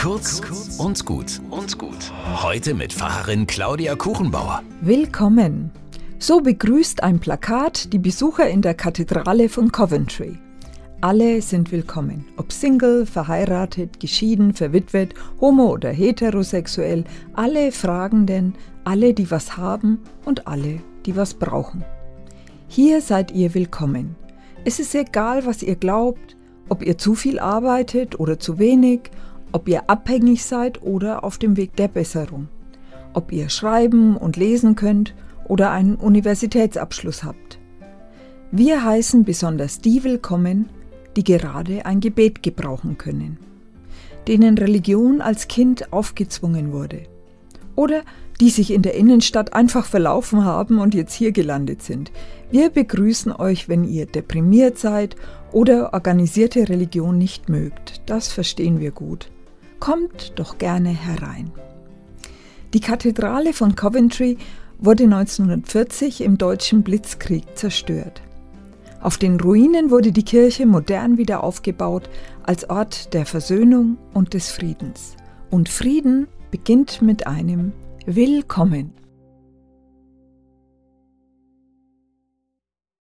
Kurz und gut und gut. Heute mit Pfarrerin Claudia Kuchenbauer. Willkommen. So begrüßt ein Plakat die Besucher in der Kathedrale von Coventry. Alle sind willkommen, ob Single, verheiratet, geschieden, verwitwet, homo oder heterosexuell, alle Fragenden, alle, die was haben und alle, die was brauchen. Hier seid ihr willkommen. Es ist egal, was ihr glaubt, ob ihr zu viel arbeitet oder zu wenig, ob ihr abhängig seid oder auf dem Weg der Besserung, ob ihr schreiben und lesen könnt oder einen Universitätsabschluss habt. Wir heißen besonders die willkommen, die gerade ein Gebet gebrauchen können, denen Religion als Kind aufgezwungen wurde oder die sich in der Innenstadt einfach verlaufen haben und jetzt hier gelandet sind. Wir begrüßen euch, wenn ihr deprimiert seid oder organisierte Religion nicht mögt. Das verstehen wir gut. Kommt doch gerne herein. Die Kathedrale von Coventry wurde 1940 im deutschen Blitzkrieg zerstört. Auf den Ruinen wurde die Kirche modern wieder aufgebaut als Ort der Versöhnung und des Friedens. Und Frieden beginnt mit einem Willkommen.